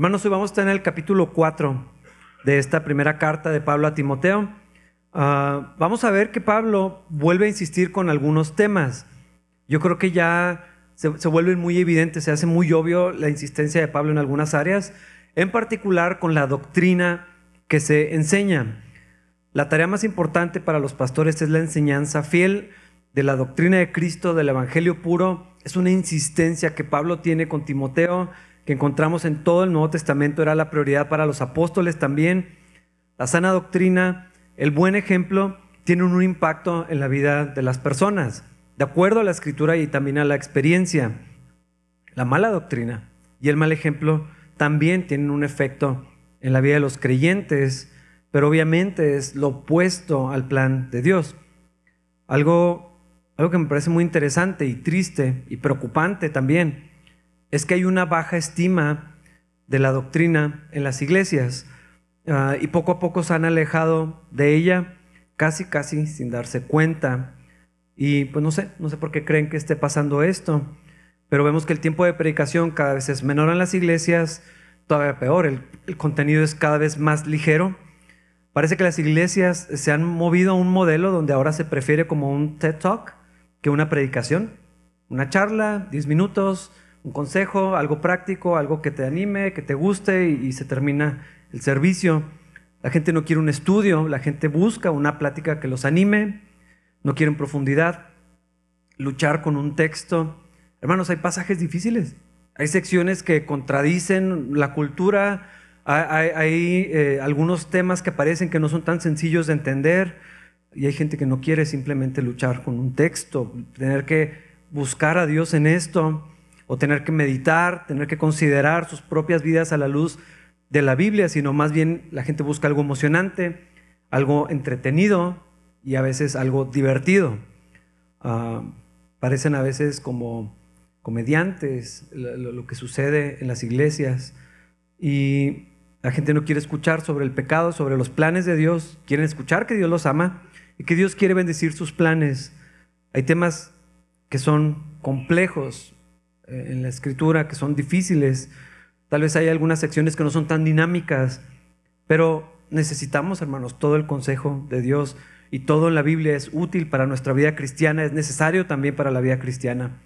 Hermanos, hoy vamos a estar en el capítulo 4 de esta primera carta de Pablo a Timoteo. Ah, vamos a ver que Pablo vuelve a insistir con algunos temas. Yo creo que ya se, se vuelve muy evidente, se hace muy obvio la insistencia de Pablo en algunas áreas, en particular con la doctrina que se enseña. La tarea más importante para los pastores es la enseñanza fiel de la doctrina de Cristo, del Evangelio puro. Es una insistencia que Pablo tiene con Timoteo que encontramos en todo el Nuevo Testamento era la prioridad para los apóstoles también. La sana doctrina, el buen ejemplo, tienen un impacto en la vida de las personas, de acuerdo a la escritura y también a la experiencia. La mala doctrina y el mal ejemplo también tienen un efecto en la vida de los creyentes, pero obviamente es lo opuesto al plan de Dios. Algo, algo que me parece muy interesante y triste y preocupante también es que hay una baja estima de la doctrina en las iglesias ah, y poco a poco se han alejado de ella, casi, casi sin darse cuenta. Y pues no sé, no sé por qué creen que esté pasando esto, pero vemos que el tiempo de predicación cada vez es menor en las iglesias, todavía peor, el, el contenido es cada vez más ligero. Parece que las iglesias se han movido a un modelo donde ahora se prefiere como un TED Talk que una predicación. Una charla, 10 minutos, un consejo, algo práctico, algo que te anime, que te guste y, se termina el servicio. La gente no quiere un estudio, la gente busca una plática que los anime, no quieren profundidad, luchar con un texto. Hermanos, hay pasajes difíciles, hay secciones que contradicen la cultura, hay, eh, algunos temas que parecen que no son tan sencillos de entender y hay gente que no quiere simplemente luchar con un texto, tener que buscar a Dios en esto o tener que meditar, tener que considerar sus propias vidas a la luz de la Biblia, sino más bien la gente busca algo emocionante, algo entretenido y a veces algo divertido. Ah, parecen a veces como comediantes lo, que sucede en las iglesias y la gente no quiere escuchar sobre el pecado, sobre los planes de Dios, quieren escuchar que Dios los ama y que Dios quiere bendecir sus planes. Hay temas que son complejos, en la escritura que son difíciles. Tal vez hay algunas secciones que no son tan dinámicas, pero necesitamos, hermanos, todo el consejo de Dios y todo en la Biblia es útil para nuestra vida cristiana, es necesario también para la vida cristiana.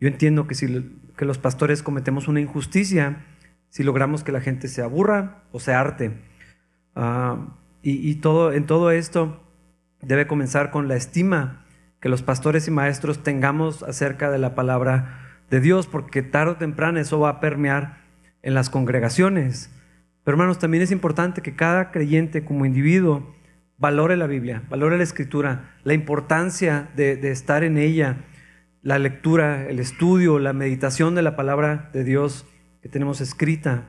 Yo entiendo que si que los pastores cometemos una injusticia, si logramos que la gente se aburra o se arte. Ah, y, y todo, en todo esto debe comenzar con la estima que los pastores y maestros tengamos acerca de la palabra de Dios, porque tarde o temprano eso va a permear en las congregaciones. Pero hermanos, también es importante que cada creyente como individuo valore la Biblia, valore la escritura, la importancia de, de estar en ella, la lectura, el estudio, la meditación de la palabra de Dios que tenemos escrita.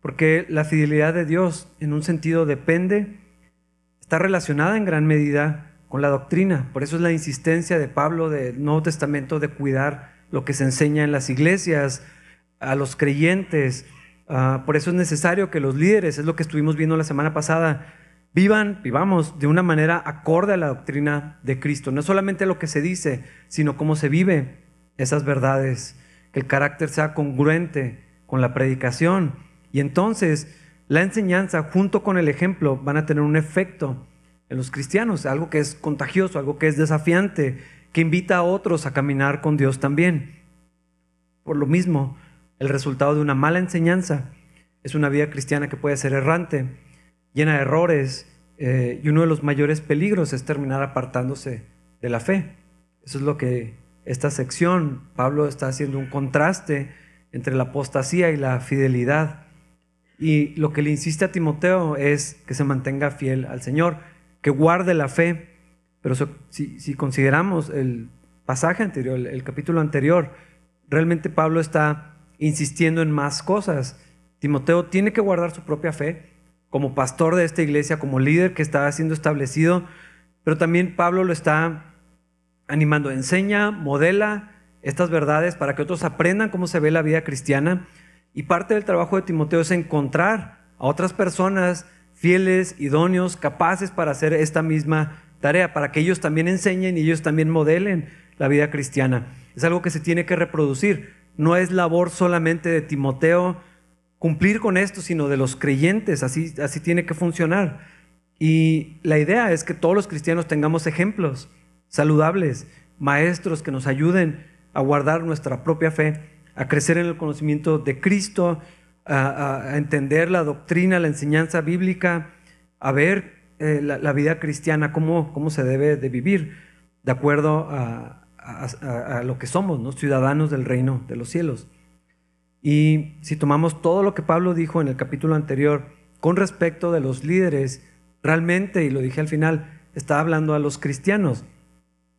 Porque la fidelidad de Dios en un sentido depende, está relacionada en gran medida con la doctrina. Por eso es la insistencia de Pablo del Nuevo Testamento de cuidar lo que se enseña en las iglesias, a los creyentes. Ah, por eso es necesario que los líderes, es lo que estuvimos viendo la semana pasada, vivan, vivamos de una manera acorde a la doctrina de Cristo. No solamente lo que se dice, sino cómo se vive esas verdades, que el carácter sea congruente con la predicación. Y entonces la enseñanza junto con el ejemplo van a tener un efecto en los cristianos, algo que es contagioso, algo que es desafiante, que invita a otros a caminar con Dios también. Por lo mismo, el resultado de una mala enseñanza es una vida cristiana que puede ser errante, llena de errores, eh, y uno de los mayores peligros es terminar apartándose de la fe. Eso es lo que esta sección, Pablo está haciendo un contraste entre la apostasía y la fidelidad. Y lo que le insiste a Timoteo es que se mantenga fiel al Señor, que guarde la fe, pero si, consideramos el pasaje anterior, el, capítulo anterior, realmente Pablo está insistiendo en más cosas. Timoteo tiene que guardar su propia fe como pastor de esta iglesia, como líder que está siendo establecido, pero también Pablo lo está animando, enseña, modela estas verdades para que otros aprendan cómo se ve la vida cristiana. Y parte del trabajo de Timoteo es encontrar a otras personas fieles, idóneos, capaces para hacer esta misma tarea para que ellos también enseñen y ellos también modelen la vida cristiana. Es algo que se tiene que reproducir. No es labor solamente de Timoteo cumplir con esto, sino de los creyentes. Así, así tiene que funcionar. Y la idea es que todos los cristianos tengamos ejemplos saludables, maestros que nos ayuden a guardar nuestra propia fe, a crecer en el conocimiento de Cristo, a, entender la doctrina, la enseñanza bíblica, a ver eh, la, vida cristiana, cómo, cómo se debe de vivir, de acuerdo a, lo que somos, ¿no? ciudadanos del reino de los cielos. Y si tomamos todo lo que Pablo dijo en el capítulo anterior con respecto de los líderes, realmente, y lo dije al final, está hablando a los cristianos.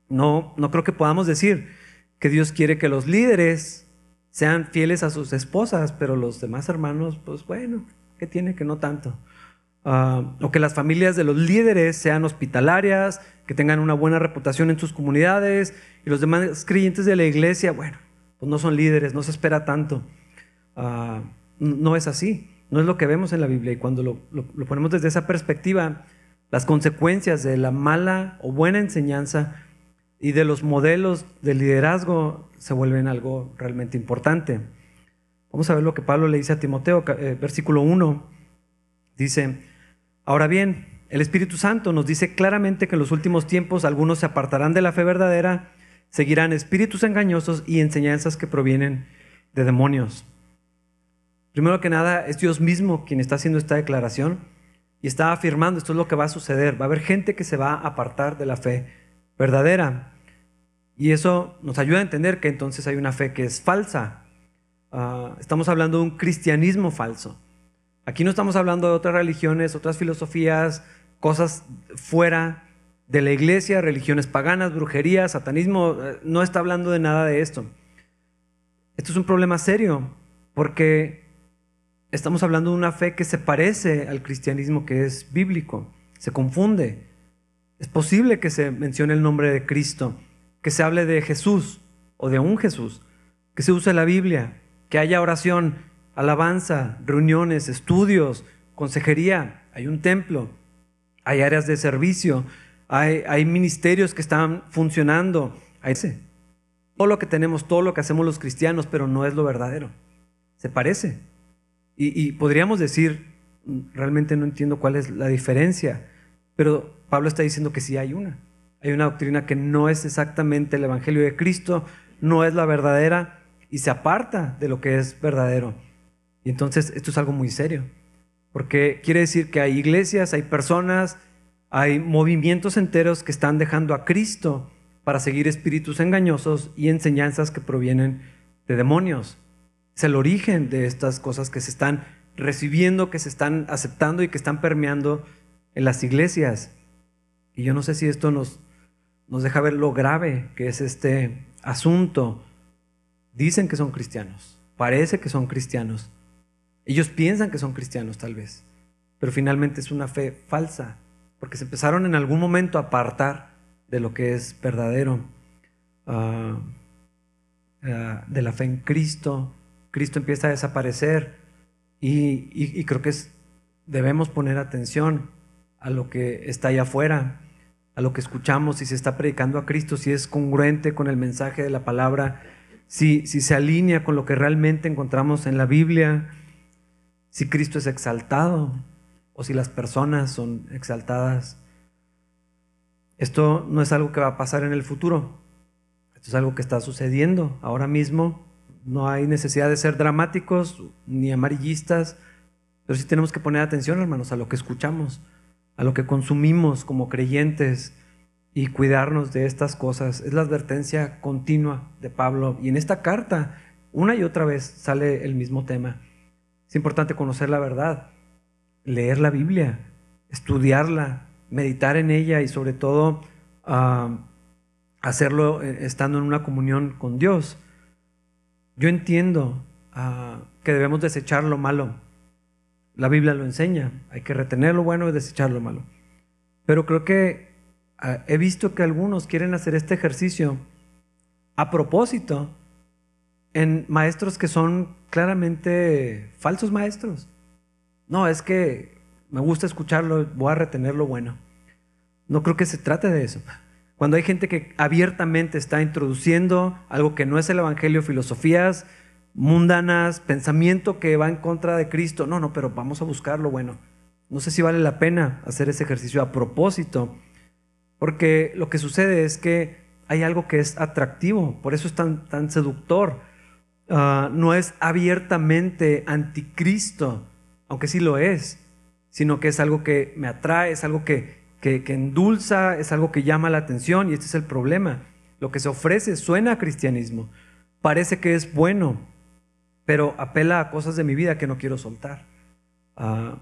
No, no creo que podamos decir que Dios quiere que los líderes sean fieles a sus esposas, pero los demás hermanos, pues bueno, ¿qué tiene que no tanto? Ah, o que las familias de los líderes sean hospitalarias, que tengan una buena reputación en sus comunidades, y los demás creyentes de la iglesia, bueno, pues no son líderes, no se espera tanto. Ah, no es así, no es lo que vemos en la Biblia. Y cuando lo, ponemos desde esa perspectiva, las consecuencias de la mala o buena enseñanza y de los modelos de liderazgo se vuelven algo realmente importante. Vamos a ver lo que Pablo le dice a Timoteo, eh, versículo 1. Dice, ahora bien, el Espíritu Santo nos dice claramente que en los últimos tiempos algunos se apartarán de la fe verdadera, seguirán espíritus engañosos y enseñanzas que provienen de demonios. Primero que nada, es Dios mismo quien está haciendo esta declaración y está afirmando esto es lo que va a suceder. Va a haber gente que se va a apartar de la fe verdadera. Y eso nos ayuda a entender que entonces hay una fe que es falsa. Ah, estamos hablando de un cristianismo falso. Aquí no estamos hablando de otras religiones, otras filosofías, cosas fuera de la iglesia, religiones paganas, brujería, satanismo. Eh, no está hablando de nada de esto. Esto es un problema serio porque estamos hablando de una fe que se parece al cristianismo que es bíblico, se confunde. Es posible que se mencione el nombre de Cristo, que se hable de Jesús o de un Jesús, que se use la Biblia, que haya oración, alabanza, reuniones, estudios, consejería, hay un templo, hay áreas de servicio, hay, ministerios que están funcionando, hay todo lo que tenemos, todo lo que hacemos los cristianos, pero no es lo verdadero. Se parece. Y, podríamos decir, realmente no entiendo cuál es la diferencia, pero Pablo está diciendo que sí hay una. Hay una doctrina que no es exactamente el Evangelio de Cristo, no es la verdadera y se aparta de lo que es verdadero. Entonces esto es algo muy serio, porque quiere decir que hay iglesias, hay personas, hay movimientos enteros que están dejando a Cristo para seguir espíritus engañosos y enseñanzas que provienen de demonios es el origen de estas cosas que se están recibiendo, que se están aceptando y que están permeando en las iglesias. Y yo no sé si esto nos, nos deja ver lo grave que es este asunto. Dicen que son cristianos, parece que son cristianos. Ellos piensan que son cristianos tal vez, pero finalmente es una fe falsa, porque se empezaron en algún momento a apartar de lo que es verdadero, ah, ah, de la fe en Cristo, Cristo empieza a desaparecer y, creo que debemos poner atención a lo que está allá afuera, a lo que escuchamos, si se está predicando a Cristo, si es congruente con el mensaje de la palabra, si, si se alinea con lo que realmente encontramos en la Biblia, si Cristo es exaltado o si las personas son exaltadas. Esto no es algo que va a pasar en el futuro, esto es algo que está sucediendo ahora mismo no hay necesidad de ser dramáticos ni amarillistas, pero sí tenemos que poner atención, hermanos, a lo que escuchamos, a lo que consumimos como creyentes y cuidarnos de estas cosas. Es la advertencia continua de Pablo. Y en esta carta, una y otra vez sale el mismo tema. Es importante conocer la verdad, leer la Biblia, estudiarla, meditar en ella y sobre todo hacerlo eh, estando en una comunión con Dios. Yo entiendo ah, que debemos desechar lo malo. La Biblia lo enseña. Hay que retener lo bueno y desechar lo malo. Pero creo que ah, he visto que algunos quieren hacer este ejercicio a propósito en maestros que son claramente falsos maestros. No, es que me gusta escucharlo, voy a retener lo bueno. No creo que se trate de eso. Cuando hay gente que abiertamente está introduciendo algo que no es el Evangelio, filosofías mundanas, pensamiento que va en contra de Cristo. No, no, pero vamos a buscar lo bueno. No sé si vale la pena hacer ese ejercicio a propósito, porque lo que sucede es que hay algo que es atractivo, por eso es tan, tan seductor. Ah, no es abiertamente anticristo, aunque sí lo es, sino que es algo que me atrae, es algo que, que, que endulza, es algo que llama la atención y este es el problema. Lo que se ofrece suena a cristianismo, parece que es bueno, pero apela a cosas de mi vida que no quiero soltar. Ah,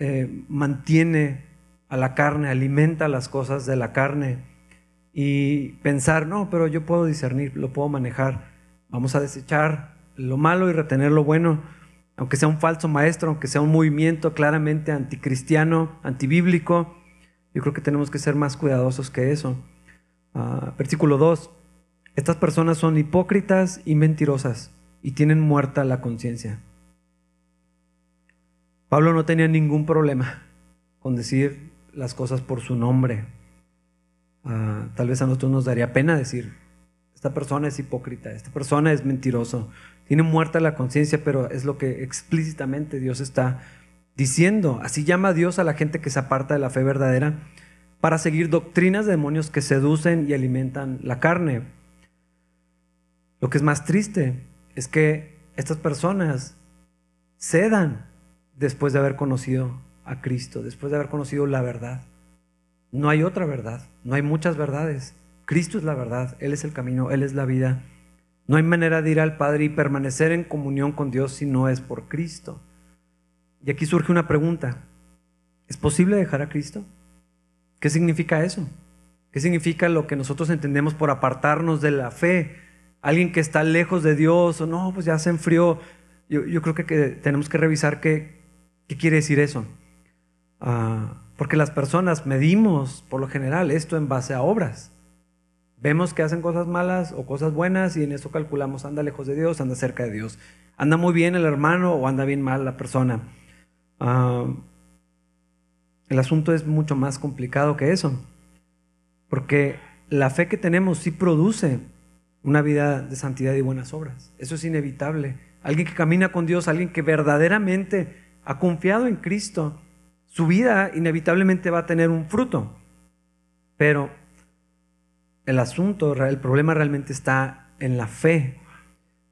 eh, mantiene a la carne, alimenta las cosas de la carne y pensar, no, pero yo puedo discernir, lo puedo manejar. Vamos a desechar lo malo y retener lo bueno, aunque sea un falso maestro, aunque sea un movimiento claramente anticristiano, antibíblico. Yo creo que tenemos que ser más cuidadosos que eso. Ah, versículo 2. Estas personas son hipócritas y mentirosas y tienen muerta la conciencia. Pablo no tenía ningún problema con decir las cosas por su nombre. Ah, tal vez a nosotros nos daría pena decir, esta persona es hipócrita, esta persona es mentiroso, tiene muerta la conciencia, pero es lo que explícitamente Dios está diciendo. Así llama Dios a la gente que se aparta de la fe verdadera para seguir doctrinas de demonios que seducen y alimentan la carne. Lo que es más triste es que estas personas cedan después de haber conocido a Cristo, después de haber conocido la verdad. No hay otra verdad, no hay muchas verdades. Cristo es la verdad, Él es el camino, Él es la vida. No hay manera de ir al Padre y permanecer en comunión con Dios si no es por Cristo. Y aquí surge una pregunta. ¿Es posible dejar a Cristo? ¿Qué significa eso? ¿Qué significa lo que nosotros entendemos por apartarnos de la fe? Alguien que está lejos de Dios o no, pues ya se enfrió. Yo, yo creo que, tenemos que revisar qué, ¿Qué quiere decir eso? Ah, porque las personas medimos por lo general esto en base a obras. Vemos que hacen cosas malas o cosas buenas y en eso calculamos, anda lejos de Dios, anda cerca de Dios. Anda muy bien el hermano o anda bien mal la persona. Ah, el asunto es mucho más complicado que eso. Porque la fe que tenemos sí produce una vida de santidad y buenas obras. Eso es inevitable. Alguien que camina con Dios, alguien que verdaderamente ha confiado en Cristo, su vida inevitablemente va a tener un fruto. Pero el asunto, el problema realmente está en la fe.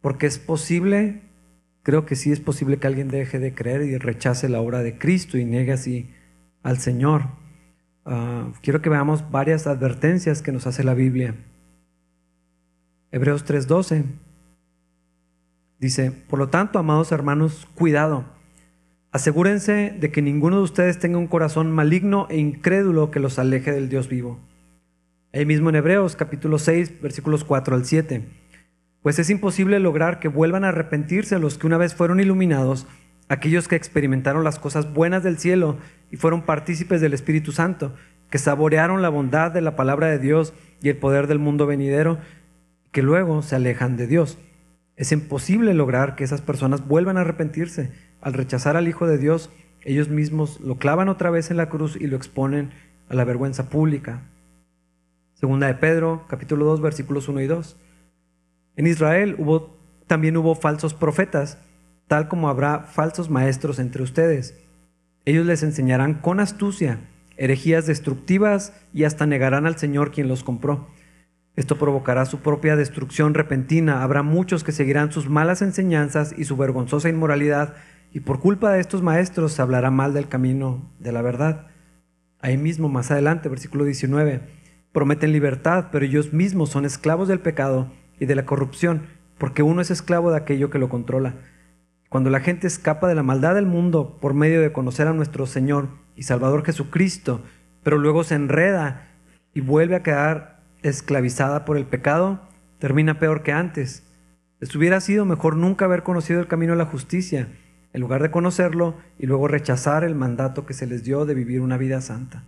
Porque es posible, creo que sí es posible que alguien deje de creer y rechace la obra de Cristo y niegue así al Señor. Ah, quiero que veamos varias advertencias que nos hace la Biblia. Hebreos 3:12 dice, por lo tanto, amados hermanos, cuidado Asegúrense de que ninguno de ustedes tenga un corazón maligno e incrédulo que los aleje del Dios vivo. Ahí mismo en Hebreos capítulo 6 versículos 4 al 7. Pues es imposible lograr que vuelvan a arrepentirse los que una vez fueron iluminados, aquellos que experimentaron las cosas buenas del cielo y fueron partícipes del Espíritu Santo, que saborearon la bondad de la palabra de Dios y el poder del mundo venidero, que luego se alejan de Dios. Es imposible lograr que esas personas vuelvan a arrepentirse al rechazar al Hijo de Dios, ellos mismos lo clavan otra vez en la cruz y lo exponen a la vergüenza pública. Segunda de Pedro, capítulo 2, versículos 1 y 2. En Israel hubo, también hubo falsos profetas, tal como habrá falsos maestros entre ustedes. Ellos les enseñarán con astucia herejías destructivas y hasta negarán al Señor quien los compró. Esto provocará su propia destrucción repentina. Habrá muchos que seguirán sus malas enseñanzas y su vergonzosa inmoralidad y por culpa de estos maestros se hablará mal del camino de la verdad. Ahí mismo, más adelante, versículo 19, prometen libertad, pero ellos mismos son esclavos del pecado y de la corrupción, porque uno es esclavo de aquello que lo controla. Cuando la gente escapa de la maldad del mundo por medio de conocer a nuestro Señor y Salvador Jesucristo, pero luego se enreda y vuelve a quedar esclavizada por el pecado, termina peor que antes. Les hubiera sido mejor nunca haber conocido el camino a la justicia en lugar de conocerlo y luego rechazar el mandato que se les dio de vivir una vida santa.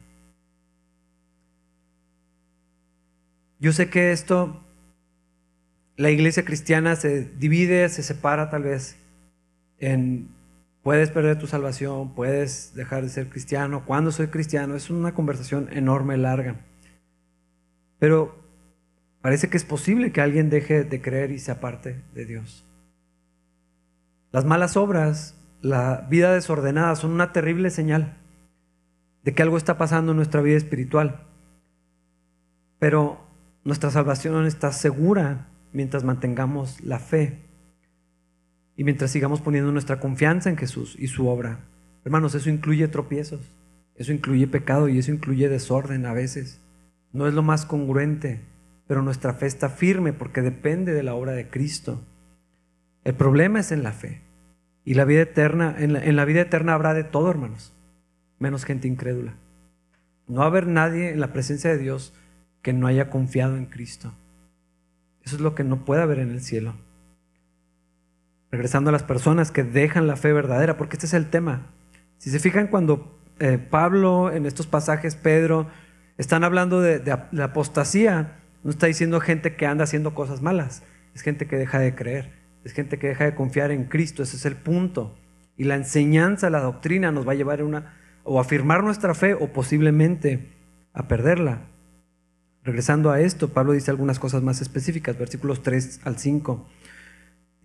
Yo sé que esto, la iglesia cristiana se divide, se separa tal vez en puedes perder tu salvación, puedes dejar de ser cristiano, cuando soy cristiano, es una conversación enorme, larga. Pero parece que es posible que alguien deje de creer y se aparte de Dios. Las malas obras, la vida desordenada son una terrible señal de que algo está pasando en nuestra vida espiritual. Pero nuestra salvación está segura mientras mantengamos la fe y mientras sigamos poniendo nuestra confianza en Jesús y su obra. Hermanos, eso incluye tropiezos, eso incluye pecado y eso incluye desorden a veces. No es lo más congruente, pero nuestra fe está firme porque depende de la obra de Cristo. El problema es en la fe. Y la vida eterna, en la, vida eterna habrá de todo, hermanos, menos gente incrédula. No va a haber nadie en la presencia de Dios que no haya confiado en Cristo. Eso es lo que no puede haber en el cielo regresando a las personas que dejan la fe verdadera, porque este es el tema. Si se fijan cuando eh, Pablo en estos pasajes, Pedro, están hablando de, de, apostasía, no está diciendo gente que anda haciendo cosas malas, es gente que deja de creer, es gente que deja de confiar en Cristo, ese es el punto. Y la enseñanza, la doctrina nos va a llevar a una, o afirmar nuestra fe o posiblemente a perderla. Regresando a esto, Pablo dice algunas cosas más específicas, versículos 3 al 5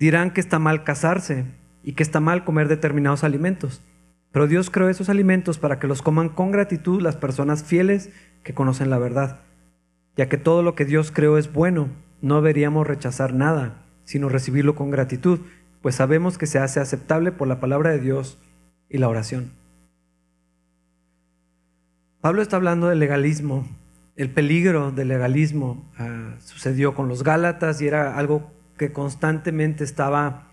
dirán que está mal casarse y que está mal comer determinados alimentos. Pero Dios creó esos alimentos para que los coman con gratitud las personas fieles que conocen la verdad. Ya que todo lo que Dios creó es bueno, no deberíamos rechazar nada, sino recibirlo con gratitud, pues sabemos que se hace aceptable por la palabra de Dios y la oración. Pablo está hablando del legalismo. El peligro del legalismo ah, sucedió con los Gálatas y era algo que constantemente estaba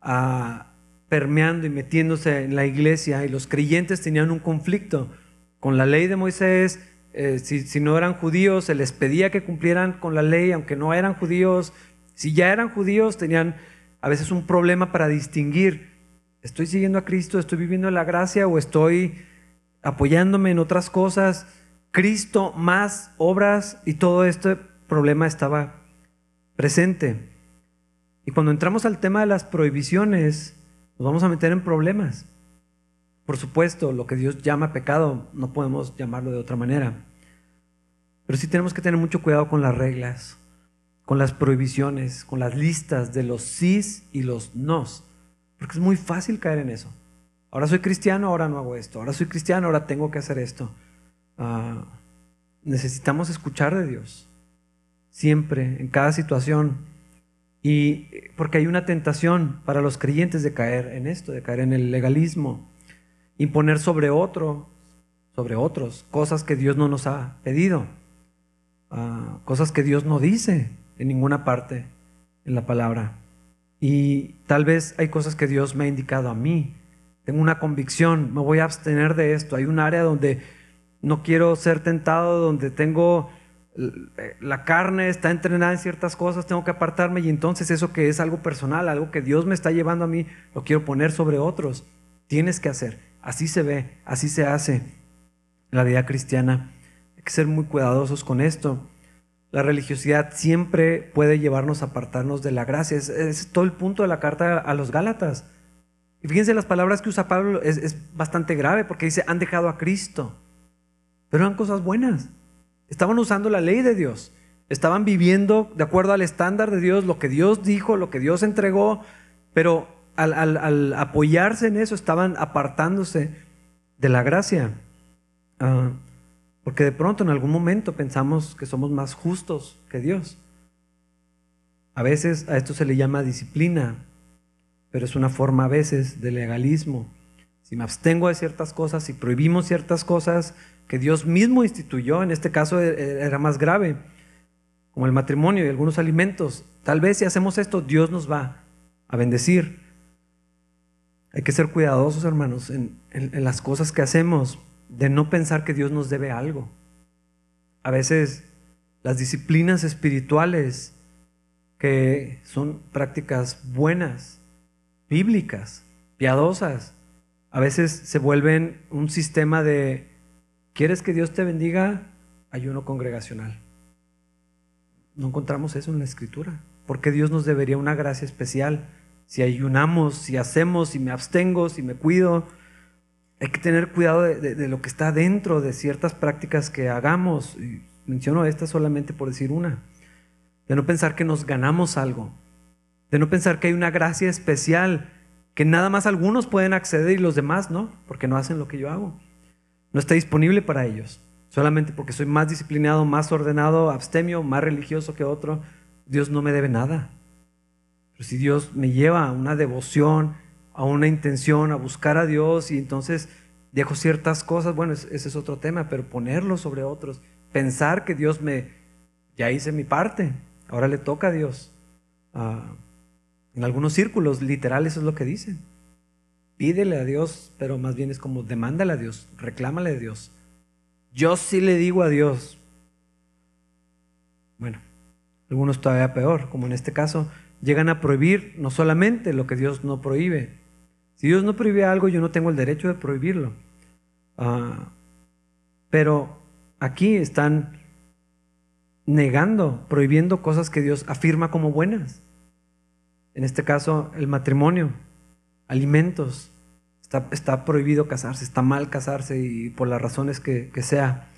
ah, permeando y metiéndose en la iglesia y los creyentes tenían un conflicto con la ley de Moisés. Eh, si, no eran judíos, se les pedía que cumplieran con la ley, aunque no eran judíos. Si ya eran judíos, tenían a veces un problema para distinguir, ¿estoy siguiendo a Cristo? ¿Estoy viviendo la gracia o estoy apoyándome en otras cosas? Cristo más obras y todo este problema estaba presente. Y cuando entramos al tema de las prohibiciones, nos vamos a meter en problemas. Por supuesto, lo que Dios llama pecado no podemos llamarlo de otra manera. Pero sí tenemos que tener mucho cuidado con las reglas, con las prohibiciones, con las listas de los sís y los nos. Porque es muy fácil caer en eso. Ahora soy cristiano, ahora no hago esto. Ahora soy cristiano, ahora tengo que hacer esto. Ah, necesitamos escuchar de Dios. Siempre, en cada situación. Y porque hay una tentación para los creyentes de caer en esto, de caer en el legalismo, imponer sobre otro, sobre otros, cosas que Dios no nos ha pedido, ah, cosas que Dios no dice en ninguna parte en la palabra. Y tal vez hay cosas que Dios me ha indicado a mí. Tengo una convicción, me voy a abstener de esto. Hay un área donde no quiero ser tentado, donde tengo la carne está entrenada en ciertas cosas, tengo que apartarme y entonces eso que es algo personal, algo que Dios me está llevando a mí, lo quiero poner sobre otros. Tienes que hacer. Así se ve, así se hace la vida cristiana. Hay que ser muy cuidadosos con esto. La religiosidad siempre puede llevarnos a apartarnos de la gracia. Es, todo el punto de la carta a los Gálatas. Y fíjense las palabras que usa Pablo, es, es bastante grave porque dice, han dejado a Cristo. Pero eran cosas buenas. Estaban usando la ley de Dios. Estaban viviendo de acuerdo al estándar de Dios, lo que Dios dijo, lo que Dios entregó, pero al, apoyarse en eso estaban apartándose de la gracia. Ah, porque de pronto en algún momento pensamos que somos más justos que Dios. A veces a esto se le llama disciplina, pero es una forma a veces de legalismo. Si me abstengo de ciertas cosas, si prohibimos ciertas cosas, que Dios mismo instituyó, en este caso e, e, era más grave, como el matrimonio y algunos alimentos. Tal vez si hacemos esto, Dios nos va a bendecir. Hay que ser cuidadosos, hermanos, en, las cosas que hacemos, de no pensar que Dios nos debe algo. A veces las disciplinas espirituales, que son prácticas buenas, bíblicas, piadosas, a veces se vuelven un sistema de ¿Quieres que Dios te bendiga? Ayuno congregacional. No encontramos eso en la escritura. ¿Por qué Dios nos debería una gracia especial? Si ayunamos, si hacemos, si me abstengo, si me cuido. Hay que tener cuidado de, lo que está dentro de ciertas prácticas que hagamos. Y menciono esta solamente por decir una. De no pensar que nos ganamos algo. De no pensar que hay una gracia especial que nada más algunos pueden acceder y los demás no, porque no hacen lo que yo hago. No está disponible para ellos. Solamente porque soy más disciplinado, más ordenado, abstemio, más religioso que otro, Dios no me debe nada. Pero si Dios me lleva a una devoción, a una intención, a buscar a Dios y entonces dejo ciertas cosas, bueno, ese es otro tema, pero ponerlo sobre otros, pensar que Dios me, ya hice mi parte, ahora le toca a Dios. Ah, en algunos círculos literales es lo que dicen. Pídele a Dios, pero más bien es como demándale a Dios, reclámale a Dios. Yo sí le digo a Dios. Bueno, algunos todavía peor, como en este caso, llegan a prohibir no solamente lo que Dios no prohíbe. Si Dios no prohíbe algo, yo no tengo el derecho de prohibirlo. Ah, pero aquí están negando, prohibiendo cosas que Dios afirma como buenas. En este caso, el matrimonio, alimentos. Está, prohibido casarse, está mal casarse y por las razones que, sea.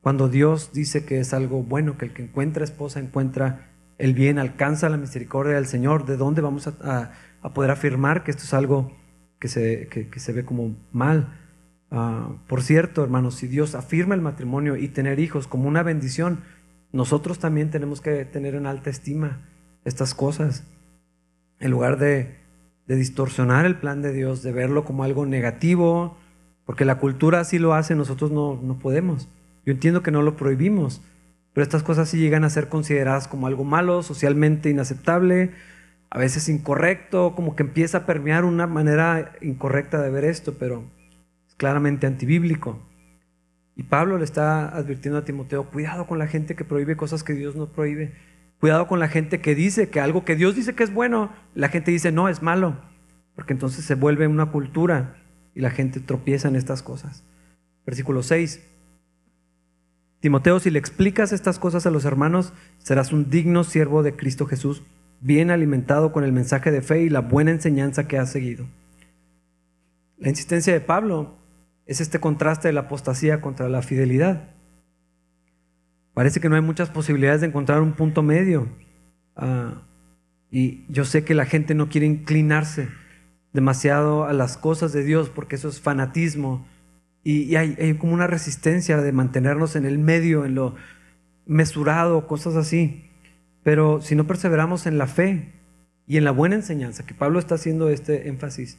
Cuando Dios dice que es algo bueno, que el que encuentra esposa encuentra el bien, alcanza la misericordia del Señor, ¿de dónde vamos a, poder afirmar que esto es algo que se, ve como mal? Ah, por cierto, hermanos, si Dios afirma el matrimonio y tener hijos como una bendición, nosotros también tenemos que tener en alta estima estas cosas. En lugar de, distorsionar el plan de Dios, de verlo como algo negativo, porque la cultura así lo hace, nosotros no, no podemos. Yo entiendo que no lo prohibimos, pero estas cosas sí llegan a ser consideradas como algo malo, socialmente inaceptable, a veces incorrecto, como que empieza a permear una manera incorrecta de ver esto, pero es claramente antibíblico. Y Pablo le está advirtiendo a Timoteo, cuidado con la gente que prohíbe cosas que Dios no prohíbe. Cuidado con la gente que dice que algo que Dios dice que es bueno, la gente dice no, es malo. Porque entonces se vuelve una cultura y la gente tropieza en estas cosas. Versículo 6. Timoteo, si le explicas estas cosas a los hermanos, serás un digno siervo de Cristo Jesús, bien alimentado con el mensaje de fe y la buena enseñanza que has seguido. La insistencia de Pablo es este contraste de la apostasía contra la fidelidad. Parece que no hay muchas posibilidades de encontrar un punto medio. Ah, y yo sé que la gente no quiere inclinarse demasiado a las cosas de Dios porque eso es fanatismo. Y, hay, hay, como una resistencia de mantenernos en el medio, en lo mesurado, cosas así. Pero si no perseveramos en la fe y en la buena enseñanza, que Pablo está haciendo este énfasis,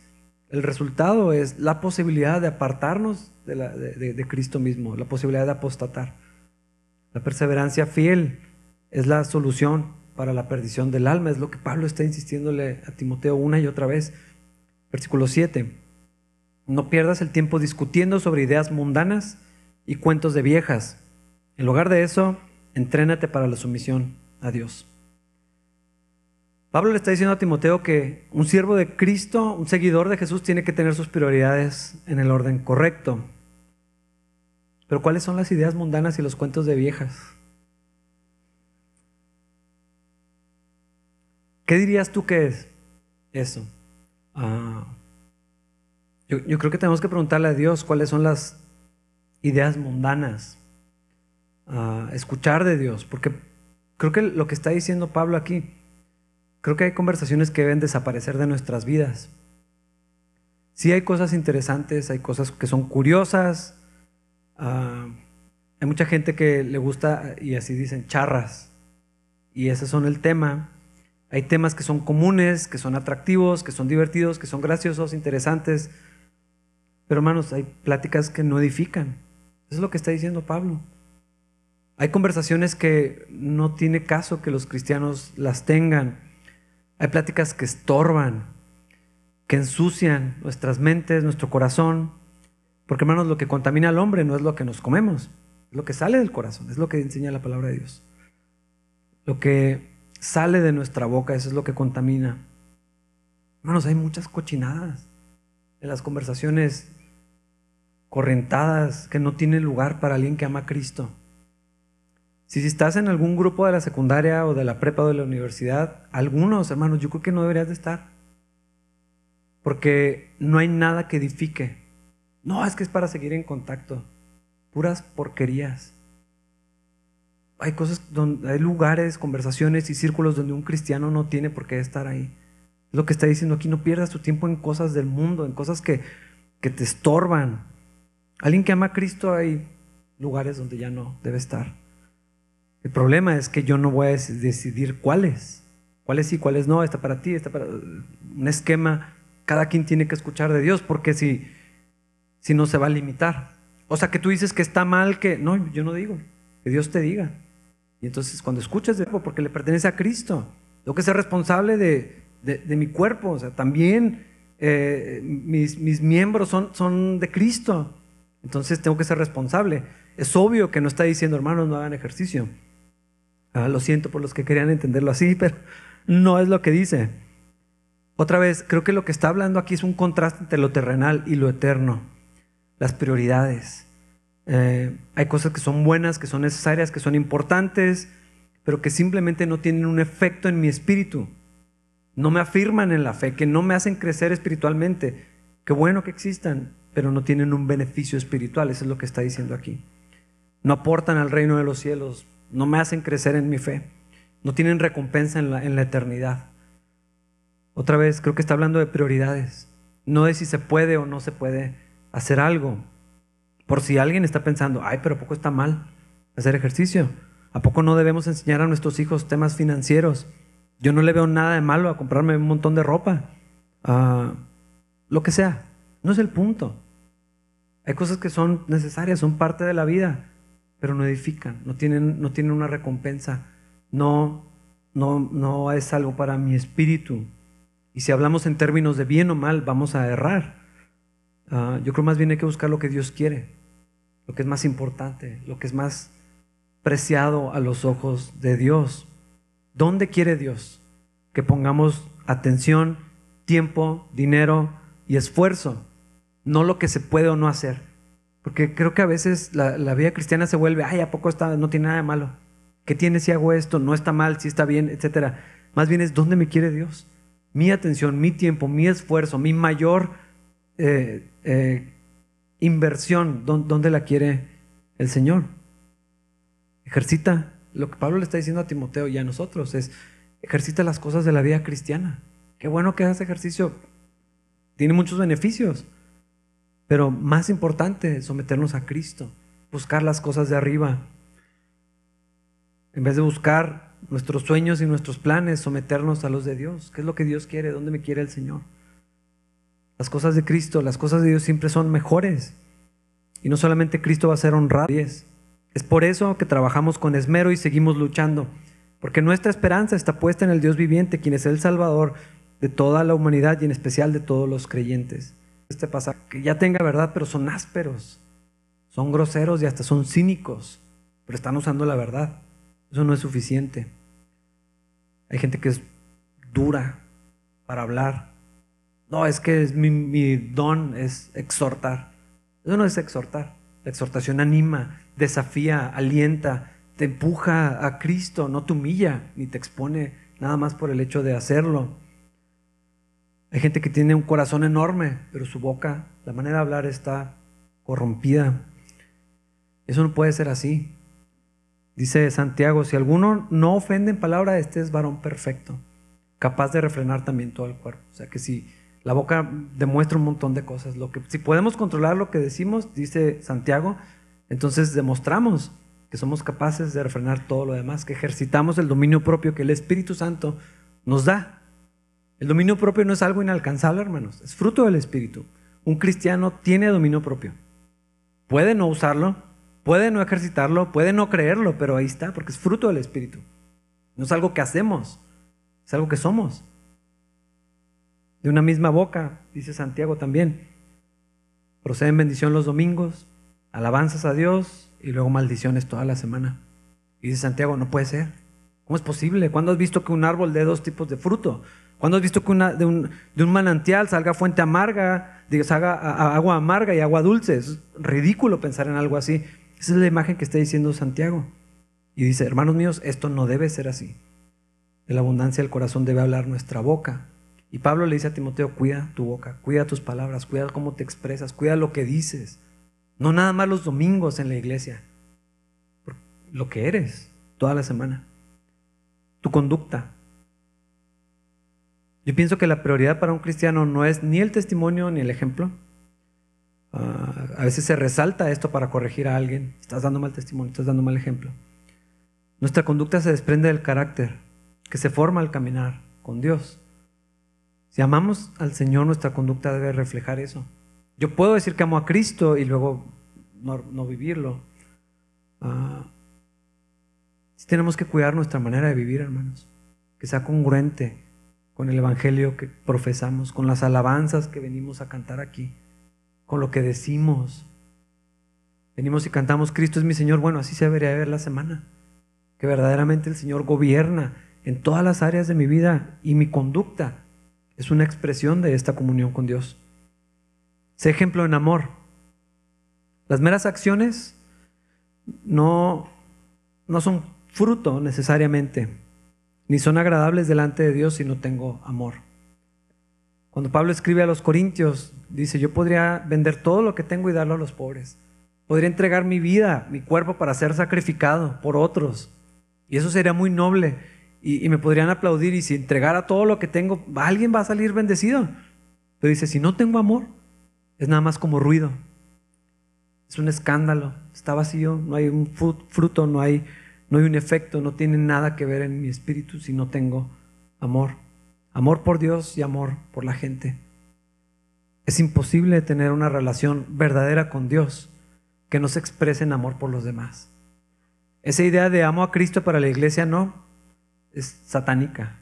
el resultado es la posibilidad de apartarnos de, Cristo mismo, la posibilidad de apostatar. La perseverancia fiel es la solución para la perdición del alma, es lo que Pablo está insistiéndole a Timoteo una y otra vez. Versículo 7. No pierdas el tiempo discutiendo sobre ideas mundanas y cuentos de viejas. En lugar de eso, entrénate para la sumisión a Dios. Pablo le está diciendo a Timoteo que un siervo de Cristo, un seguidor de Jesús, tiene que tener sus prioridades en el orden correcto. Pero ¿cuáles son las ideas mundanas y los cuentos de viejas? ¿Qué dirías tú que es eso? Ah, yo, creo que tenemos que preguntarle a Dios cuáles son las ideas mundanas. Ah, escuchar de Dios, porque creo que lo que está diciendo Pablo aquí Creo que hay conversaciones que deben desaparecer de nuestras vidas. Sí hay cosas interesantes, hay cosas que son curiosas. Ah, hay mucha gente que le gusta, y así dicen, charras. Y ese son el tema. Hay temas que son comunes, que son atractivos, que son divertidos, que son graciosos, interesantes. Pero hermanos, hay pláticas que no edifican. Eso es lo que está diciendo Pablo. Hay conversaciones que no tiene caso que los cristianos las tengan. Hay pláticas que estorban, que ensucian nuestras mentes, nuestro corazón. Porque hermanos, lo que contamina al hombre no es lo que nos comemos, es lo que sale del corazón, es lo que enseña la palabra de Dios. Lo que sale de nuestra boca, eso es lo que contamina. Hermanos, hay muchas cochinadas en las conversaciones correntadas que no tienen lugar para alguien que ama a Cristo. Si estás en algún grupo de la secundaria o de la prepa o de la universidad, algunos hermanos, yo creo que no deberías de estar. Porque no hay nada que edifique. No, es que es para seguir en contacto. Puras porquerías. Hay cosas donde hay lugares, conversaciones y círculos donde un cristiano no tiene por qué estar ahí. Lo que está diciendo aquí, no pierdas tu tiempo en cosas del mundo, en cosas que, que te estorban. Alguien que ama a Cristo hay lugares donde ya no debe estar. El problema es que yo no voy a decidir cuáles. Cuáles sí, cuáles no. Está para ti, está para... Un esquema. Cada quien tiene que escuchar de Dios porque si, si no se va a limitar. O sea, que tú dices que está mal que... No, yo no digo. Que Dios te diga. Y entonces cuando escuchas de porque le pertenece a Cristo, tengo que ser responsable de, de, mi cuerpo. O sea, también eh, mis, mis, miembros son, son de Cristo. Entonces tengo que ser responsable. Es obvio que no está diciendo, hermanos, no hagan ejercicio. Ah, lo siento por los que querían entenderlo así, pero no es lo que dice. Otra vez, creo que lo que está hablando aquí es un contraste entre lo terrenal y lo eterno. Las prioridades. Eh, hay cosas que son buenas, que son necesarias, que son importantes, pero que simplemente no tienen un efecto en mi espíritu. No me afirman en la fe, que no me hacen crecer espiritualmente. Qué bueno que existan, pero no tienen un beneficio espiritual. Eso es lo que está diciendo aquí. No aportan al reino de los cielos, no me hacen crecer en mi fe, no tienen recompensa en la, en la eternidad. Otra vez, creo que está hablando de prioridades, no de si se puede o no se puede hacer algo. Por si alguien está pensando, ay, pero ¿a poco está mal hacer ejercicio? ¿A poco no debemos enseñar a nuestros hijos temas financieros? Yo no le veo nada de malo a comprarme un montón de ropa. Lo que sea. No es el punto. Hay cosas que son necesarias, son parte de la vida pero no edifican, no tienen, no tienen una recompensa, no, no, no es algo para mi espíritu. Y si hablamos en términos de bien o mal, vamos a errar. Ah, yo creo más bien hay que buscar lo que Dios quiere, lo que es más importante, lo que es más preciado a los ojos de Dios. ¿Dónde quiere Dios que pongamos atención, tiempo, dinero y esfuerzo? No lo que se puede o no hacer. Porque creo que a veces la, vida cristiana se vuelve, ay, ¿a poco está, no tiene nada de malo? ¿Qué tiene si hago esto? ¿No está mal? ¿Si está bien? Etcétera. Más bien es, ¿dónde me quiere Dios? Mi atención, mi tiempo, mi esfuerzo, mi mayor eh, eh, inversión, ¿dónde la quiere el Señor? Ejercita. Lo que Pablo le está diciendo a Timoteo y a nosotros es, ejercita las cosas de la vida cristiana. Qué bueno que hagas ejercicio. Tiene muchos beneficios. Pero más importante, someternos a Cristo, buscar las cosas de arriba. En vez de buscar nuestros sueños y nuestros planes, someternos a los de Dios. ¿Qué es lo que Dios quiere? ¿Dónde me quiere el Señor? Las cosas de Cristo, las cosas de Dios siempre son mejores. Y no solamente Cristo va a ser honrado. Es por eso que trabajamos con esmero y seguimos luchando. Porque nuestra esperanza está puesta en el Dios viviente, quien es el Salvador de toda la humanidad y en especial de todos los creyentes este pasaje, que ya tenga verdad, pero son ásperos, son groseros y hasta son cínicos, pero están usando la verdad. Eso no es suficiente. Hay gente que es dura para hablar. No, es que es mi, mi don es exhortar. Eso no es exhortar. La exhortación anima, desafía, alienta, te empuja a Cristo, no te humilla ni te expone nada más por el hecho de hacerlo. Hay gente que tiene un corazón enorme, pero su boca, la manera de hablar está corrompida. Eso no puede ser así. Dice Santiago, si alguno no ofende en palabra, este es varón perfecto, capaz de refrenar también todo el cuerpo. O sea que si la boca demuestra un montón de cosas, lo que, si podemos controlar lo que decimos, dice Santiago, entonces demostramos que somos capaces de refrenar todo lo demás, que ejercitamos el dominio propio que el Espíritu Santo nos da. El dominio propio no es algo inalcanzable, hermanos, es fruto del Espíritu. Un cristiano tiene dominio propio. Puede no usarlo, puede no ejercitarlo, puede no creerlo, pero ahí está, porque es fruto del Espíritu. No es algo que hacemos, es algo que somos. De una misma boca, dice Santiago también, proceden bendición los domingos, alabanzas a Dios y luego maldiciones toda la semana. Y dice Santiago, no puede ser. ¿Cómo es posible? ¿Cuándo has visto que un árbol dé dos tipos de fruto? ¿Cuándo has visto que de, un, manantial salga fuente amarga, salga agua amarga y agua dulce? Es ridículo pensar en algo así. Esa es la imagen que está diciendo Santiago. Y dice, hermanos míos, esto no debe ser así. De la abundancia del corazón debe hablar nuestra boca. Y Pablo le dice a Timoteo, cuida tu boca, cuida tus palabras, cuida cómo te expresas, cuida lo que dices. No nada más los domingos en la iglesia. Lo que eres toda la semana. Tu conducta, Yo pienso que la prioridad para un cristiano no es ni el testimonio ni el ejemplo. Ah, a veces se resalta esto para corregir a alguien. Estás dando mal testimonio, estás dando mal ejemplo. Nuestra conducta se desprende del carácter que se forma al caminar con Dios. Si amamos al Señor, nuestra conducta debe reflejar eso. Yo puedo decir que amo a Cristo y luego no, vivirlo. Ah, tenemos que cuidar nuestra manera de vivir, hermanos. Que sea congruente con el Evangelio que profesamos, con las alabanzas que venimos a cantar aquí, con lo que decimos. Venimos y cantamos, Cristo es mi Señor. Bueno, así se debería ver la semana. Que verdaderamente el Señor gobierna en todas las áreas de mi vida y mi conducta es una expresión de esta comunión con Dios. Sé ejemplo en amor. Las meras acciones no, no son fruto necesariamente, ni son agradables delante de Dios si no tengo amor. Cuando Pablo escribe a los Corintios, dice, yo podría vender todo lo que tengo y darlo a los pobres. Podría entregar mi vida, mi cuerpo para ser sacrificado por otros. Y eso sería muy noble. Y, me podrían aplaudir y si entregara todo lo que tengo, alguien va a salir bendecido. Pero dice, si no tengo amor, es nada más como ruido. Es un escándalo, está vacío, no hay un fruto, no hay, no hay un efecto, no tiene nada que ver en mi espíritu si no tengo amor. Amor por Dios y amor por la gente. Es imposible tener una relación verdadera con Dios que no se exprese en amor por los demás. Esa idea de amo a Cristo para la iglesia no, es satánica.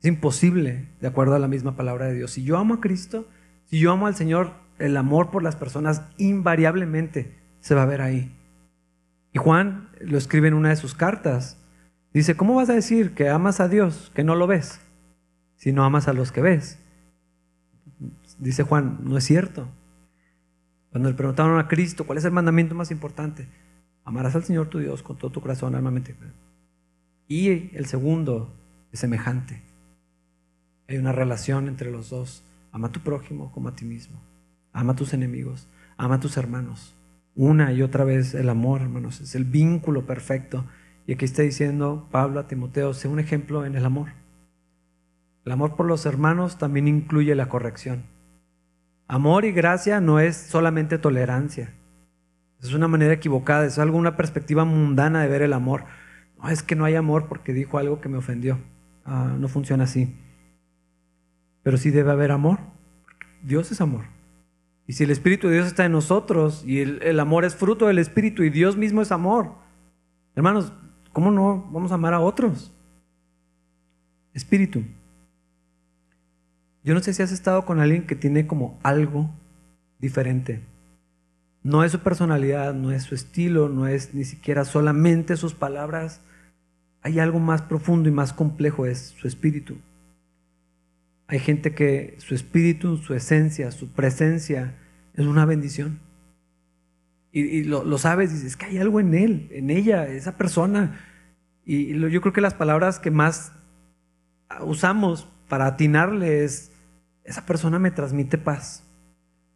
Es imposible, de acuerdo a la misma palabra de Dios. Si yo amo a Cristo, si yo amo al Señor, el amor por las personas invariablemente se va a ver ahí. Y Juan lo escribe en una de sus cartas. Dice, ¿cómo vas a decir que amas a Dios, que no lo ves, si no amas a los que ves? Dice Juan, no es cierto. Cuando le preguntaron a Cristo, ¿cuál es el mandamiento más importante? Amarás al Señor tu Dios con todo tu corazón, alma, mente. Y el segundo es semejante. Hay una relación entre los dos. Ama a tu prójimo como a ti mismo. Ama a tus enemigos. Ama a tus hermanos. Una y otra vez el amor, hermanos, es el vínculo perfecto. Y aquí está diciendo Pablo a Timoteo, sé un ejemplo en el amor. El amor por los hermanos también incluye la corrección. Amor y gracia no es solamente tolerancia. Es una manera equivocada, es algo, una perspectiva mundana de ver el amor. No es que no hay amor porque dijo algo que me ofendió. Ah, no funciona así. Pero sí debe haber amor. Dios es amor. Y si el Espíritu de Dios está en nosotros y el, amor es fruto del Espíritu y Dios mismo es amor, hermanos, ¿cómo no vamos a amar a otros? Espíritu. Yo no sé si has estado con alguien que tiene como algo diferente. No es su personalidad, no es su estilo, no es ni siquiera solamente sus palabras. Hay algo más profundo y más complejo, es su espíritu. Hay gente que su espíritu, su esencia, su presencia es una bendición. Y, lo, sabes, dices, es que hay algo en él, en ella, esa persona. Y, yo creo que las palabras que más usamos para atinarle es, esa persona me transmite paz.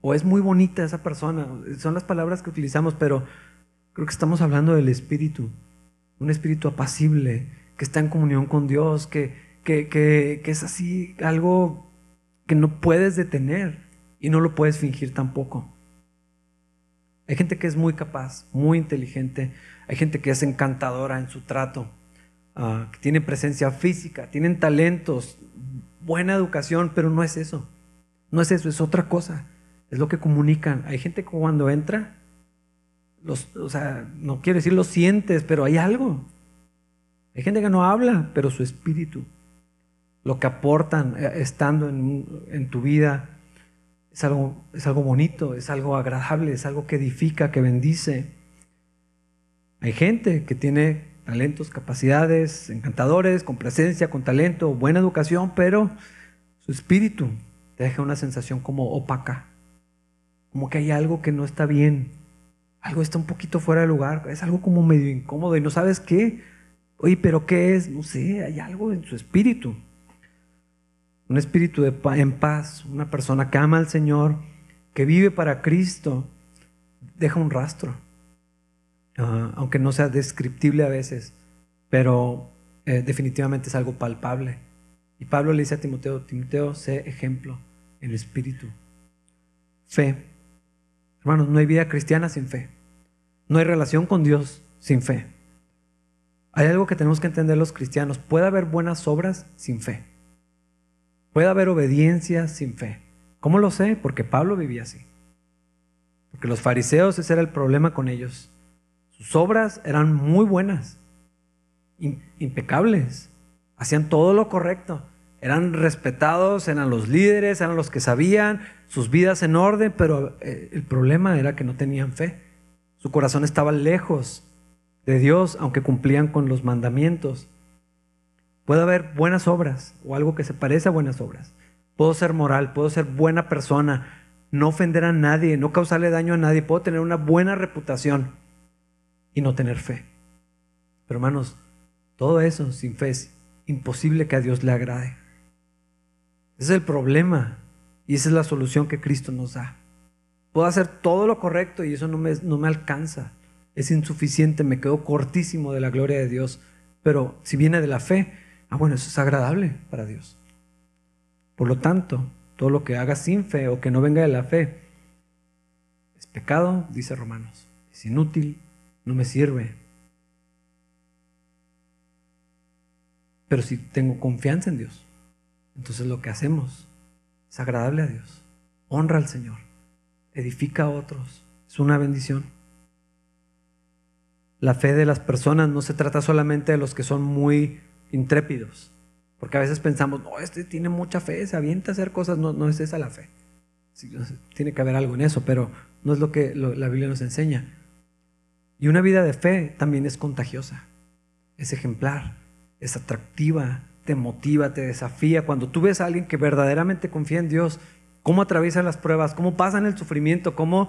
O es muy bonita esa persona. Son las palabras que utilizamos, pero creo que estamos hablando del espíritu. Un espíritu apacible, que está en comunión con Dios, que, que, es así algo que no puedes detener y no lo puedes fingir tampoco. Hay gente que es muy capaz, muy inteligente, hay gente que es encantadora en su trato, ah, que tiene presencia física, tienen talentos, buena educación, pero no es eso. No es eso, es otra cosa. Es lo que comunican. Hay gente que cuando entra, o sea, no quiero decir lo sientes, pero hay algo. Hay gente que no habla, pero su espíritu lo que aportan eh, estando en, tu vida es algo, es algo bonito, es algo agradable, es algo que edifica, que bendice. Hay gente que tiene talentos, capacidades, encantadores, con presencia, con talento, buena educación, pero su espíritu te deja una sensación como opaca, como que hay algo que no está bien, algo está un poquito fuera de lugar, es algo como medio incómodo y no sabes qué. Oye, pero ¿qué es? No sé, hay algo en su espíritu un espíritu de en paz, una persona que ama al Señor, que vive para Cristo, deja un rastro, ah, aunque no sea descriptible a veces, pero eh, definitivamente es algo palpable Y Pablo le dice a Timoteo, Timoteo, sé ejemplo en espíritu. Fe. Hermanos, no hay vida cristiana sin fe. No hay relación con Dios sin fe. Hay algo que tenemos que entender los cristianos. Puede haber buenas obras sin fe. Puede haber obediencia sin fe. ¿Cómo lo sé? Porque Pablo vivía así. Porque los fariseos, ese era el problema con ellos. Sus obras eran muy buenas, impecables, hacían todo lo correcto, eran respetados, eran los líderes, eran los que sabían, sus vidas en orden, pero eh, el problema era que no tenían fe. Su corazón estaba lejos de Dios, aunque cumplían con los mandamientos. Puede haber buenas obras o algo que se parece a buenas obras. Puedo ser moral, puedo ser buena persona, no ofender a nadie, no causarle daño a nadie, puedo tener una buena reputación y no tener fe. Pero hermanos, todo eso sin fe es imposible que a Dios le agrade. Ese es el problema y esa es la solución que Cristo nos da. Puedo hacer todo lo correcto y eso no me, no me alcanza. Es insuficiente, me quedo cortísimo de la gloria de Dios. Pero si viene de la fe, ah, bueno, eso es agradable para Dios. Por lo tanto, todo lo que haga sin fe o que no venga de la fe es pecado, dice Romanos. Es inútil, no me sirve. Pero si tengo confianza en Dios, entonces lo que hacemos es agradable a Dios. Honra al Señor. Edifica a otros. Es una bendición. La fe de las personas no se trata solamente de los que son muy intrépidos. Porque a veces pensamos, no, este tiene mucha fe, se avienta a hacer cosas. No, no es esa la fe. tiene que haber algo en eso, pero no es lo que la Biblia nos enseña. Y una vida de fe también es contagiosa, es ejemplar, es atractiva, te motiva, te desafía. Cuando tú ves a alguien que verdaderamente confía en Dios, cómo atraviesa las pruebas, cómo pasan el sufrimiento, cómo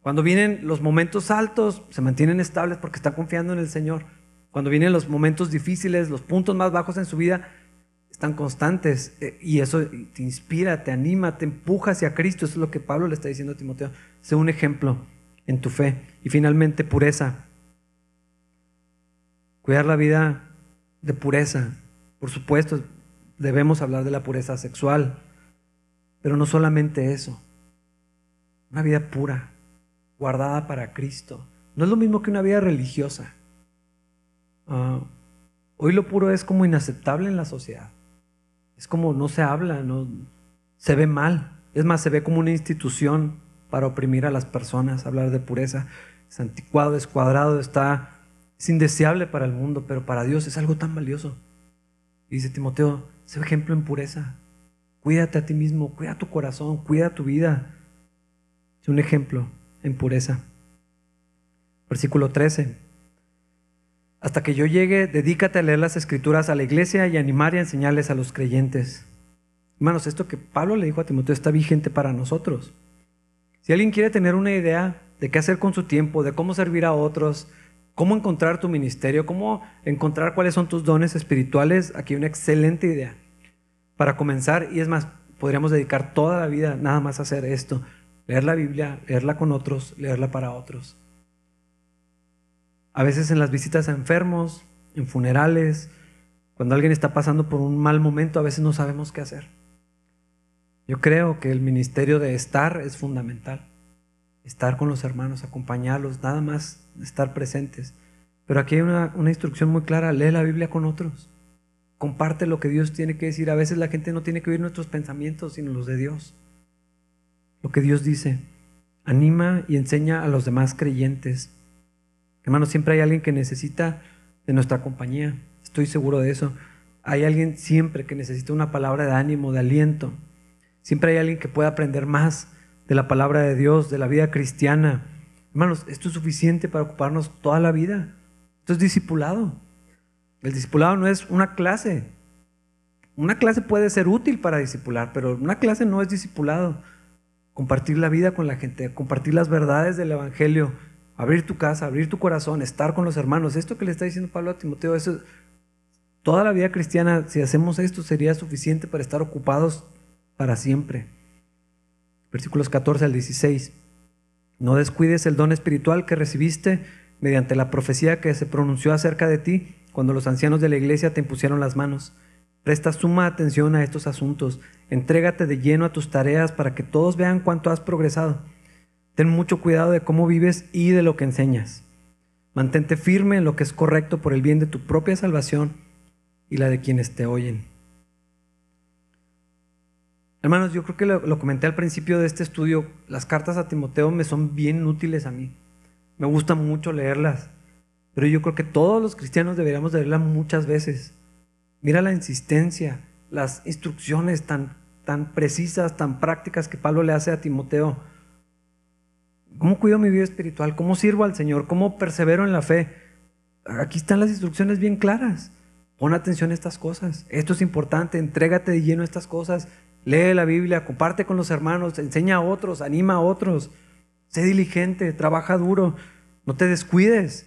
cuando vienen los momentos altos se mantienen estables porque están confiando en el Señor. Cuando vienen los momentos difíciles, los puntos más bajos en su vida, están constantes eh, y eso te inspira, te anima, te empuja hacia Cristo. Eso es lo que Pablo le está diciendo a Timoteo. Sé un ejemplo en tu fe. Y finalmente, pureza. Cuidar la vida de pureza. Por supuesto, debemos hablar de la pureza sexual, pero no solamente eso. Una vida pura, guardada para Cristo. No es lo mismo que una vida religiosa. Ah, hoy lo puro es como inaceptable en la sociedad. Es como no se habla, no se ve mal. Es más, se ve como una institución para oprimir a las personas, hablar de pureza. Es anticuado, descuadrado, está, es indeseable para el mundo, pero para Dios es algo tan valioso. Y dice Timoteo, sé ejemplo en pureza. Cuídate a ti mismo, cuida tu corazón, cuida tu vida. Es un ejemplo en pureza. Versículo 13. Hasta que yo llegue, dedícate a leer las escrituras a la iglesia y animar y enseñarles a los creyentes. Hermanos, esto que Pablo le dijo a Timoteo está vigente para nosotros. Si alguien quiere tener una idea de qué hacer con su tiempo, de cómo servir a otros, cómo encontrar tu ministerio, cómo encontrar cuáles son tus dones espirituales, aquí hay una excelente idea para comenzar. Y es más, podríamos dedicar toda la vida nada más a hacer esto. Leer la Biblia, leerla con otros, leerla para otros. A veces en las visitas a enfermos, en funerales, cuando alguien está pasando por un mal momento, a veces no sabemos qué hacer. Yo creo que el ministerio de estar es fundamental. Estar con los hermanos, acompañarlos, nada más estar presentes. Pero aquí hay una, instrucción muy clara, lee la Biblia con otros. Comparte lo que Dios tiene que decir. A veces la gente no tiene que oír nuestros pensamientos, sino los de Dios. Lo que Dios dice. Anima y enseña a los demás creyentes. Hermanos, siempre hay alguien que necesita de nuestra compañía. Estoy seguro de eso. Hay alguien siempre que necesita una palabra de ánimo, de aliento. Siempre hay alguien que pueda aprender más de la palabra de Dios, de la vida cristiana. Hermanos, esto es suficiente para ocuparnos toda la vida. Esto es discipulado. El discipulado no es una clase. Una clase puede ser útil para discipular, pero una clase no es discipulado. Compartir la vida con la gente, compartir las verdades del Evangelio, abrir tu casa, abrir tu corazón, estar con los hermanos. Esto que le está diciendo Pablo a Timoteo, eso, toda la vida cristiana, si hacemos esto, sería suficiente para estar ocupados para siempre. Versículos 14 al 16. No descuides el don espiritual que recibiste mediante la profecía que se pronunció acerca de ti cuando los ancianos de la iglesia te impusieron las manos. Presta suma atención a estos asuntos. Entrégate de lleno a tus tareas para que todos vean cuánto has progresado. Ten mucho cuidado de cómo vives y de lo que enseñas. Mantente firme en lo que es correcto por el bien de tu propia salvación y la de quienes te oyen. Hermanos, yo creo que lo, comenté al principio de este estudio, las cartas a Timoteo me son bien útiles a mí. Me gusta mucho leerlas, pero yo creo que todos los cristianos deberíamos leerlas muchas veces. Mira la insistencia, las instrucciones tan, tan precisas, tan prácticas que Pablo le hace a Timoteo. ¿Cómo cuido mi vida espiritual? ¿Cómo sirvo al Señor? ¿Cómo persevero en la fe? Aquí están las instrucciones bien claras. Pon atención a estas cosas. Esto es importante. Entrégate de lleno a estas cosas. Lee la Biblia, comparte con los hermanos, enseña a otros, anima a otros. Sé diligente, trabaja duro. No te descuides.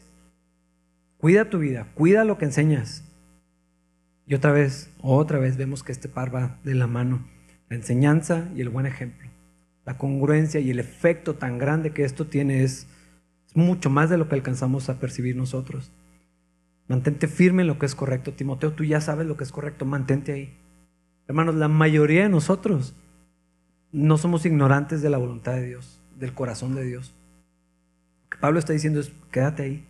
Cuida tu vida, cuida lo que enseñas. Y otra vez, otra vez vemos que este par va de la mano. La enseñanza y el buen ejemplo. La congruencia y el efecto tan grande que esto tiene es, mucho más de lo que alcanzamos a percibir nosotros. Mantente firme en lo que es correcto. Timoteo, tú ya sabes lo que es correcto, mantente ahí. Hermanos, la mayoría de nosotros no somos ignorantes de la voluntad de Dios, del corazón de Dios. Lo que Pablo está diciendo es, quédate ahí,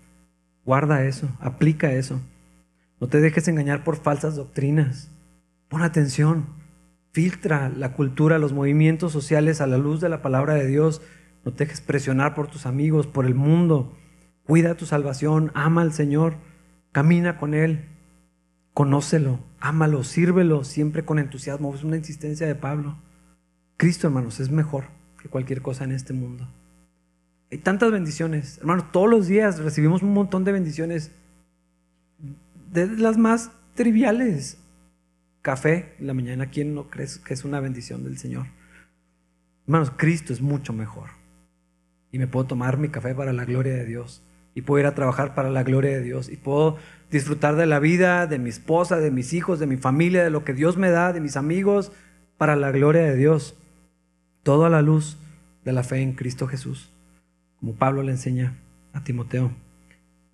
guarda eso, aplica eso. No te dejes engañar por falsas doctrinas. Pon atención. Filtra la cultura, los movimientos sociales a la luz de la palabra de Dios. No te dejes presionar por tus amigos, por el mundo. Cuida tu salvación, ama al Señor, camina con Él, conócelo, ámalo, sírvelo siempre con entusiasmo. Es una insistencia de Pablo. Cristo, hermanos, es mejor que cualquier cosa en este mundo. Hay tantas bendiciones. Hermanos, todos los días recibimos un montón de bendiciones de las más triviales. Café en la mañana, ¿quién no cree que es una bendición del Señor? Hermanos, Cristo es mucho mejor. Y me puedo tomar mi café para la gloria de Dios. Y puedo ir a trabajar para la gloria de Dios. Y puedo disfrutar de la vida, de mi esposa, de mis hijos, de mi familia, de lo que Dios me da, de mis amigos, para la gloria de Dios. Todo a la luz de la fe en Cristo Jesús. Como Pablo le enseña a Timoteo.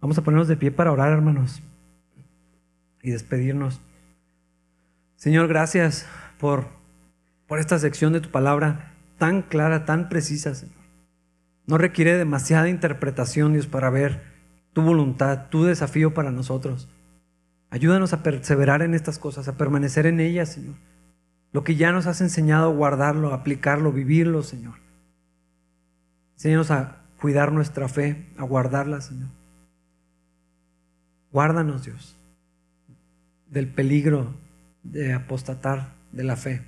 Vamos a ponernos de pie para orar, hermanos y despedirnos. Señor, gracias por, por esta sección de tu palabra tan clara, tan precisa, Señor. No requiere demasiada interpretación, Dios, para ver tu voluntad, tu desafío para nosotros. Ayúdanos a perseverar en estas cosas, a permanecer en ellas, Señor. Lo que ya nos has enseñado, guardarlo, aplicarlo, vivirlo, Señor. Enséñanos a cuidar nuestra fe, a guardarla, Señor. Guárdanos, Dios del peligro de apostatar de la fe.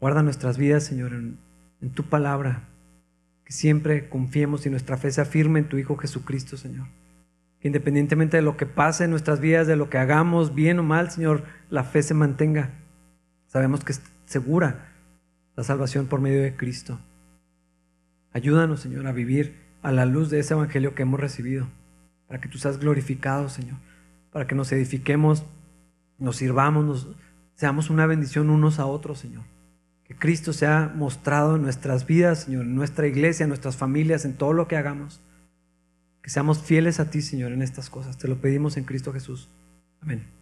Guarda nuestras vidas, Señor, en, tu palabra. Que siempre confiemos y nuestra fe se afirme en tu Hijo Jesucristo, Señor. Que independientemente de lo que pase en nuestras vidas, de lo que hagamos, bien o mal, Señor, la fe se mantenga. Sabemos que es segura la salvación por medio de Cristo. Ayúdanos, Señor, a vivir a la luz de ese Evangelio que hemos recibido, para que tú seas glorificado, Señor para que nos edifiquemos, nos sirvamos, nos, seamos una bendición unos a otros, Señor. Que Cristo sea mostrado en nuestras vidas, Señor, en nuestra iglesia, en nuestras familias, en todo lo que hagamos. Que seamos fieles a ti, Señor, en estas cosas. Te lo pedimos en Cristo Jesús. Amén.